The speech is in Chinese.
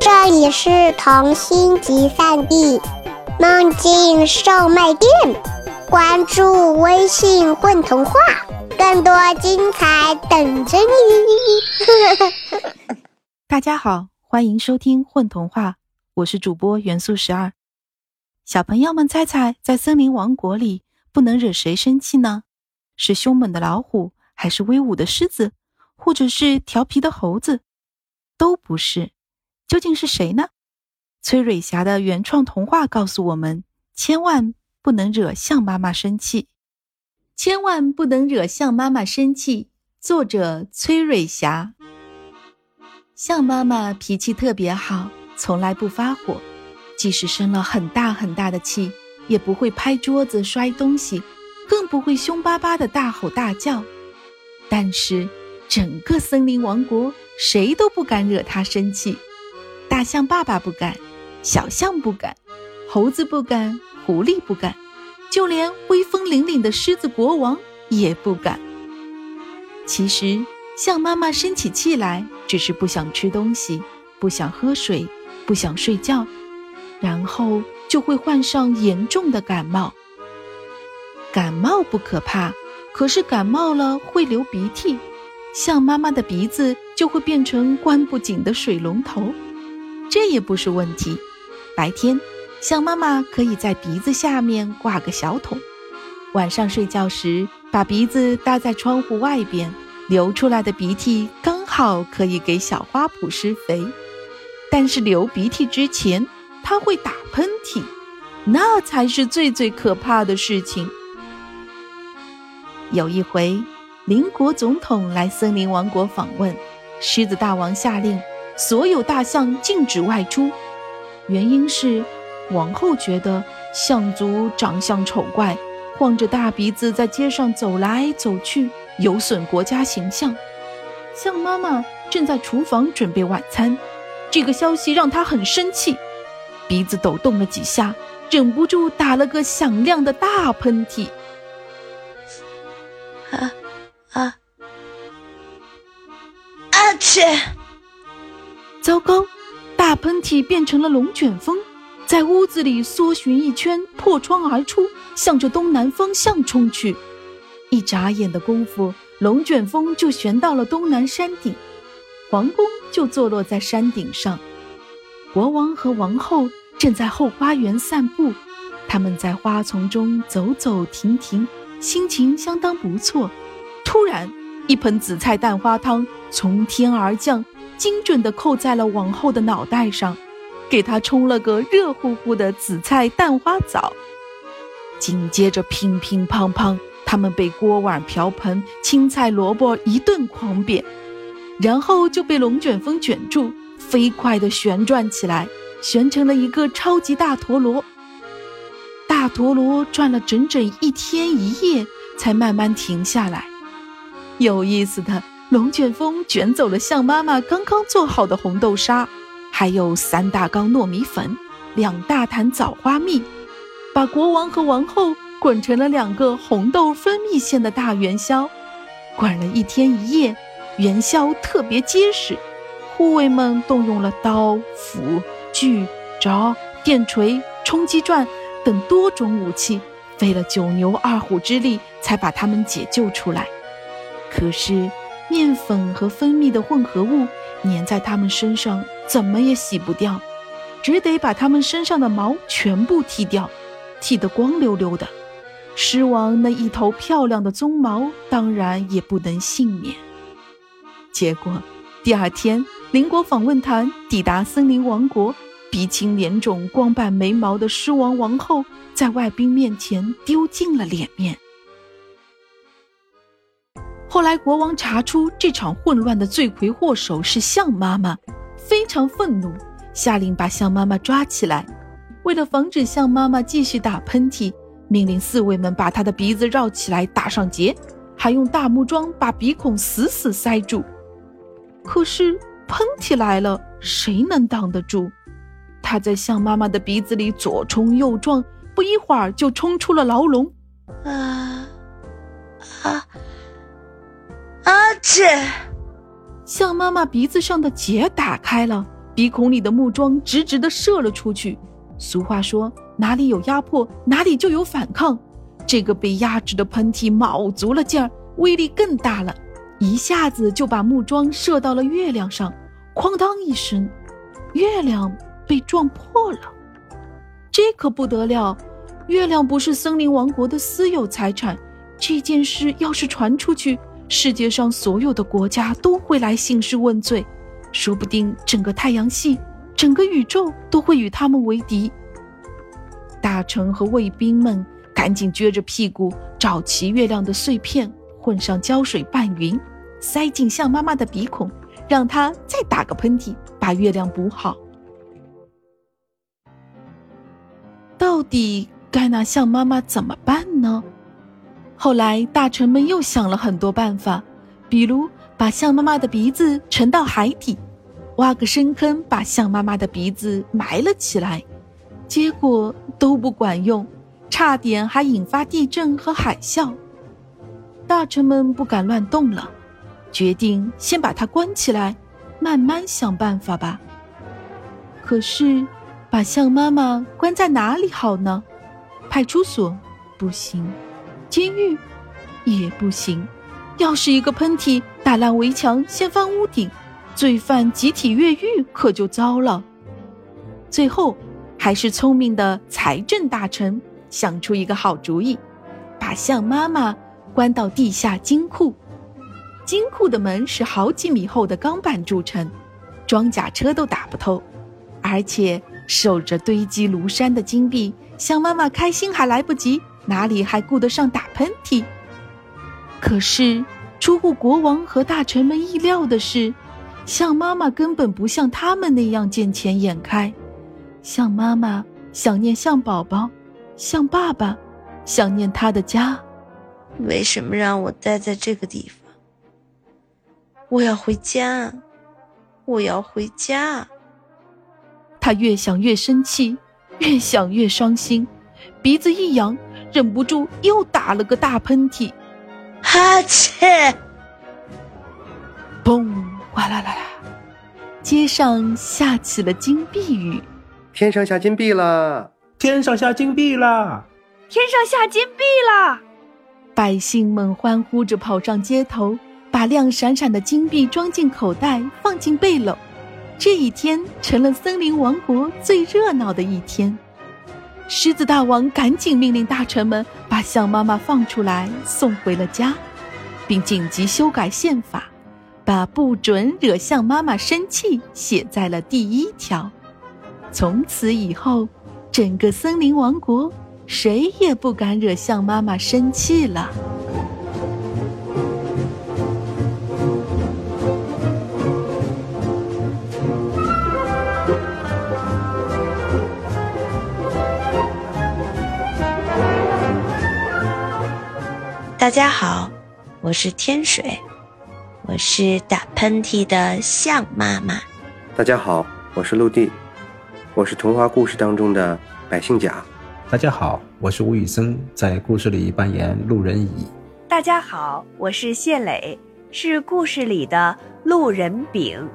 这里是童心集散地，梦境售卖店。关注微信“混童话”，更多精彩等着你。大家好，欢迎收听《混童话》，我是主播元素十二。小朋友们猜猜，在森林王国里，不能惹谁生气呢？是凶猛的老虎，还是威武的狮子，或者是调皮的猴子？都不是。究竟是谁呢？崔蕊霞的原创童话告诉我们：千万不能惹象妈妈生气，千万不能惹象妈妈生气。作者：崔蕊霞。象妈妈脾气特别好，从来不发火，即使生了很大很大的气，也不会拍桌子摔东西，更不会凶巴巴的大吼大叫。但是，整个森林王国谁都不敢惹她生气。大象爸爸不敢，小象不敢，猴子不敢，狐狸不敢，就连威风凛凛的狮子国王也不敢。其实，象妈妈生起气来，只是不想吃东西，不想喝水，不想睡觉，然后就会患上严重的感冒。感冒不可怕，可是感冒了会流鼻涕，象妈妈的鼻子就会变成关不紧的水龙头。这也不是问题。白天，象妈妈可以在鼻子下面挂个小桶；晚上睡觉时，把鼻子搭在窗户外边，流出来的鼻涕刚好可以给小花圃施肥。但是流鼻涕之前，它会打喷嚏，那才是最最可怕的事情。有一回，邻国总统来森林王国访问，狮子大王下令。所有大象禁止外出，原因是王后觉得象族长相丑怪，晃着大鼻子在街上走来走去，有损国家形象。象妈妈正在厨房准备晚餐，这个消息让她很生气，鼻子抖动了几下，忍不住打了个响亮的大喷嚏。啊啊！啊切！糟糕，大喷嚏变成了龙卷风，在屋子里缩寻一圈，破窗而出，向着东南方向冲去。一眨眼的功夫，龙卷风就旋到了东南山顶，皇宫就坐落在山顶上。国王和王后正在后花园散步，他们在花丛中走走停停，心情相当不错。突然，一盆紫菜蛋花汤从天而降。精准地扣在了王后的脑袋上，给她冲了个热乎乎的紫菜蛋花澡。紧接着，乒乒乓乓，他们被锅碗瓢盆、青菜萝卜一顿狂扁，然后就被龙卷风卷住，飞快地旋转起来，旋成了一个超级大陀螺。大陀螺转了整整一天一夜，才慢慢停下来。有意思的。龙卷风卷走了象妈妈刚刚做好的红豆沙，还有三大缸糯米粉、两大坛枣花蜜，把国王和王后滚成了两个红豆分蜜馅的大元宵。滚了一天一夜，元宵特别结实。护卫们动用了刀、斧、锯、凿、电锤、冲击钻等多种武器，费了九牛二虎之力，才把他们解救出来。可是。面粉和蜂蜜的混合物粘在他们身上，怎么也洗不掉，只得把他们身上的毛全部剃掉，剃得光溜溜的。狮王那一头漂亮的鬃毛当然也不能幸免。结果，第二天，邻国访问团抵达森林王国，鼻青脸肿、光板眉毛的狮王王后在外宾面前丢尽了脸面。后来，国王查出这场混乱的罪魁祸首是象妈妈，非常愤怒，下令把象妈妈抓起来。为了防止象妈妈继续打喷嚏，命令侍卫们把她的鼻子绕起来打上结，还用大木桩把鼻孔死死塞住。可是喷嚏来了，谁能挡得住？他在象妈妈的鼻子里左冲右撞，不一会儿就冲出了牢笼。啊啊！啊！切！象妈妈鼻子上的结打开了，鼻孔里的木桩直直的射了出去。俗话说，哪里有压迫，哪里就有反抗。这个被压制的喷嚏卯足了劲儿，威力更大了，一下子就把木桩射到了月亮上，哐当一声，月亮被撞破了。这可不得了，月亮不是森林王国的私有财产，这件事要是传出去，世界上所有的国家都会来兴师问罪，说不定整个太阳系、整个宇宙都会与他们为敌。大臣和卫兵们。赶紧撅着屁股找齐月亮的碎片，混上胶水拌匀，塞进象妈妈的鼻孔，让她再打个喷嚏，把月亮补好。到底该拿象妈妈怎么办呢？后来大臣们又想了很多办法，比如把象妈妈的鼻子沉到海底，挖个深坑把象妈妈的鼻子埋了起来，结果都不管用。差点还引发地震和海啸，大臣们不敢乱动了，决定先把它关起来，慢慢想办法吧。可是，把象妈妈关在哪里好呢？派出所不行，监狱也不行。要是一个喷嚏打烂围墙，掀翻屋顶，罪犯集体越狱可就糟了。最后，还是聪明的财政大臣。想出一个好主意，把象妈妈关到地下金库。金库的门是好几米厚的钢板铸成，装甲车都打不透。而且守着堆积如山的金币，象妈妈开心还来不及，哪里还顾得上打喷嚏？可是出乎国王和大臣们意料的是，象妈妈根本不像他们那样见钱眼开。象妈妈想念象宝宝。象爸爸，想念他的家。为什么让我待在这个地方？我要回家，我要回家。他越想越生气，越想越伤心，鼻子一扬，忍不住又打了个大喷嚏。哈切！嘣！哗啦啦啦！街上下起了金币雨。天上下金币了！天上下金币啦！天上下金币啦！百姓们欢呼着跑上街头，把亮闪闪的金币装进口袋，放进背篓。这一天成了森林王国最热闹的一天。狮子大王赶紧命令大臣们把象妈妈放出来，送回了家，并紧急修改宪法，把不准惹象妈妈生气写在了第一条。从此以后。整个森林王国，谁也不敢惹象妈妈生气了。大家好，我是天水，我是打喷嚏的象妈妈。大家好，我是陆地。我是童话故事当中的百姓甲。大家好，我是吴宇森，在故事里扮演路人乙。大家好，我是谢磊，是故事里的路人丙。